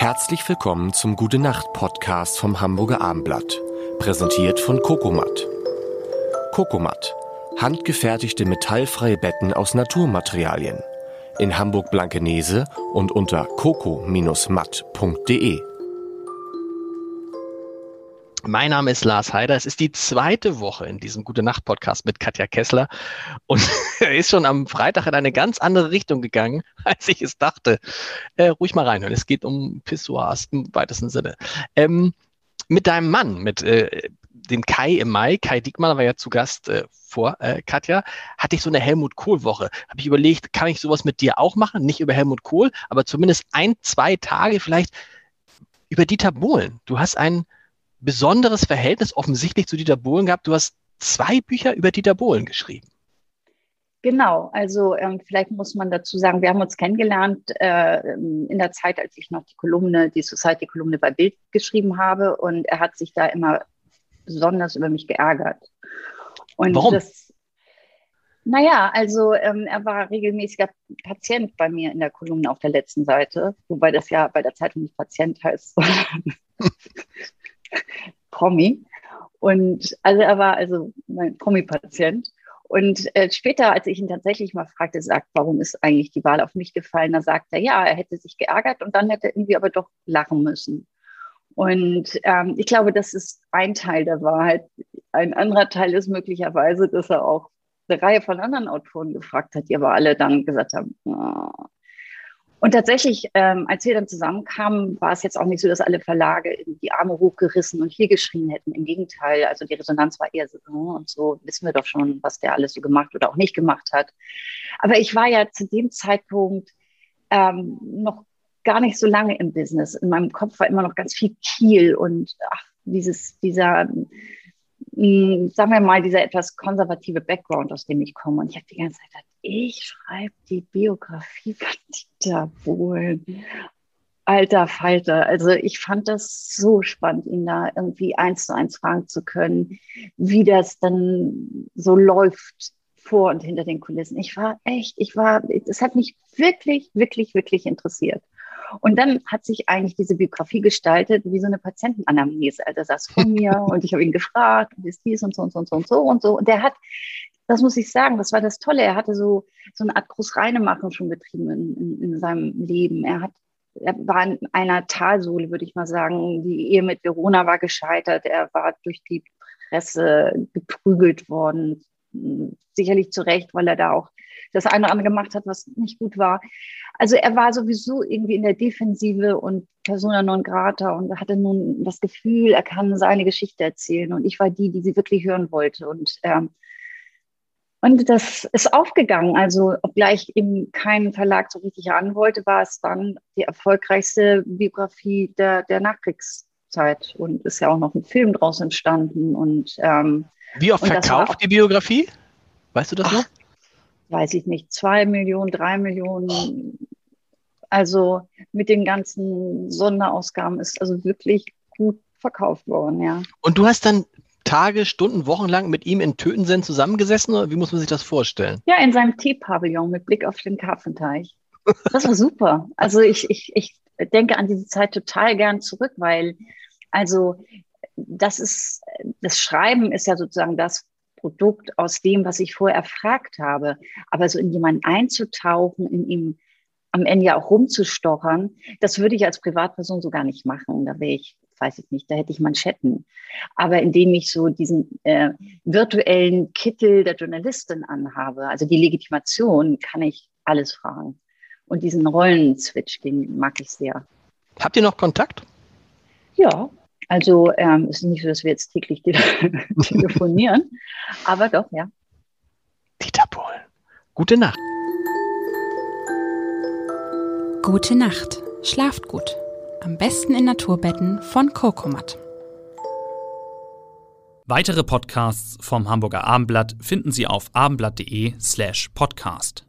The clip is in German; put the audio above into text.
Herzlich willkommen zum Gute Nacht Podcast vom Hamburger Armblatt, präsentiert von Kokomat. Kokomat, handgefertigte metallfreie Betten aus Naturmaterialien. In Hamburg Blankenese und unter coco-matt.de. Mein Name ist Lars Heider. Es ist die zweite Woche in diesem Gute Nacht Podcast mit Katja Kessler und er ist schon am Freitag in eine ganz andere Richtung gegangen, als ich es dachte. Äh, ruhig mal reinhören. Es geht um Pissoirs im weitesten Sinne. Ähm, mit deinem Mann, mit äh, dem Kai im Mai, Kai Diekmann war ja zu Gast äh, vor äh, Katja, hatte ich so eine Helmut Kohl Woche. Habe ich überlegt, kann ich sowas mit dir auch machen? Nicht über Helmut Kohl, aber zumindest ein, zwei Tage vielleicht über Dieter Bohlen. Du hast einen besonderes Verhältnis offensichtlich zu Dieter Bohlen gehabt. Du hast zwei Bücher über Dieter Bohlen geschrieben. Genau, also ähm, vielleicht muss man dazu sagen, wir haben uns kennengelernt äh, in der Zeit, als ich noch die Kolumne, die Society-Kolumne bei Bild geschrieben habe und er hat sich da immer besonders über mich geärgert. Und Warum? Das, naja, also ähm, er war regelmäßiger Patient bei mir in der Kolumne auf der letzten Seite, wobei das ja bei der Zeitung nicht Patient heißt, Promi. Und also er war also mein Promi-Patient. Und äh, später, als ich ihn tatsächlich mal fragte, sagt, warum ist eigentlich die Wahl auf mich gefallen, da sagt er, ja, er hätte sich geärgert und dann hätte er irgendwie aber doch lachen müssen. Und ähm, ich glaube, das ist ein Teil der Wahrheit. Ein anderer Teil ist möglicherweise, dass er auch eine Reihe von anderen Autoren gefragt hat, die aber alle dann gesagt haben, oh, und tatsächlich, ähm, als wir dann zusammenkamen, war es jetzt auch nicht so, dass alle Verlage die Arme hochgerissen und hier geschrien hätten. Im Gegenteil, also die Resonanz war eher so, oh, und so wissen wir doch schon, was der alles so gemacht oder auch nicht gemacht hat. Aber ich war ja zu dem Zeitpunkt ähm, noch gar nicht so lange im Business. In meinem Kopf war immer noch ganz viel Kiel und ach, dieses, dieser, mh, hm, sagen wir mal, dieser etwas konservative Background, aus dem ich komme. Und ich habe die ganze Zeit gedacht, ich schreibe die Biografie von Dieter Bohlen. Alter Falter. Also ich fand das so spannend, ihn da irgendwie eins zu eins fragen zu können, wie das dann so läuft vor und hinter den Kulissen. Ich war echt, ich war, es hat mich wirklich, wirklich, wirklich interessiert. Und dann hat sich eigentlich diese Biografie gestaltet wie so eine Patientenanamnese. Also er saß vor mir und ich habe ihn gefragt, wie ist dies und so und so und so und so und so. Und der hat das muss ich sagen, das war das Tolle. Er hatte so, so eine Art Großreinemachen schon betrieben in, in, in seinem Leben. Er hat er war in einer Talsohle, würde ich mal sagen. Die Ehe mit Verona war gescheitert. Er war durch die Presse geprügelt worden. Sicherlich zu Recht, weil er da auch das eine oder andere gemacht hat, was nicht gut war. Also er war sowieso irgendwie in der Defensive und persona non grata und hatte nun das Gefühl, er kann seine Geschichte erzählen. Und ich war die, die sie wirklich hören wollte. Und ähm, und das ist aufgegangen. Also, obgleich eben kein Verlag so richtig an wollte, war es dann die erfolgreichste Biografie der, der Nachkriegszeit und ist ja auch noch ein Film draus entstanden. Und, ähm, Wie oft verkauft die Biografie? Weißt du das noch? Weiß ich nicht. Zwei Millionen, drei Millionen. Also mit den ganzen Sonderausgaben ist also wirklich gut verkauft worden, ja. Und du hast dann Tage, Stunden, Wochen lang mit ihm in Tötensen zusammengesessen oder wie muss man sich das vorstellen? Ja, in seinem Teepavillon mit Blick auf den Karpfenteich. Das war super. Also ich, ich, ich denke an diese Zeit total gern zurück, weil also das ist, das Schreiben ist ja sozusagen das Produkt aus dem, was ich vorher erfragt habe. Aber so in jemanden einzutauchen, in ihm am Ende ja auch rumzustochern, das würde ich als Privatperson so gar nicht machen. Da wäre ich weiß ich nicht, da hätte ich Manschetten. Aber indem ich so diesen äh, virtuellen Kittel der Journalistin anhabe, also die Legitimation, kann ich alles fragen. Und diesen Rollenswitch, den mag ich sehr. Habt ihr noch Kontakt? Ja, also ähm, es ist nicht so, dass wir jetzt täglich telefonieren, aber doch, ja. Dieter Bohlen. Gute Nacht. Gute Nacht. Schlaft gut. Am besten in Naturbetten von Kokomat. Weitere Podcasts vom Hamburger Abendblatt finden Sie auf abendblatt.de slash podcast.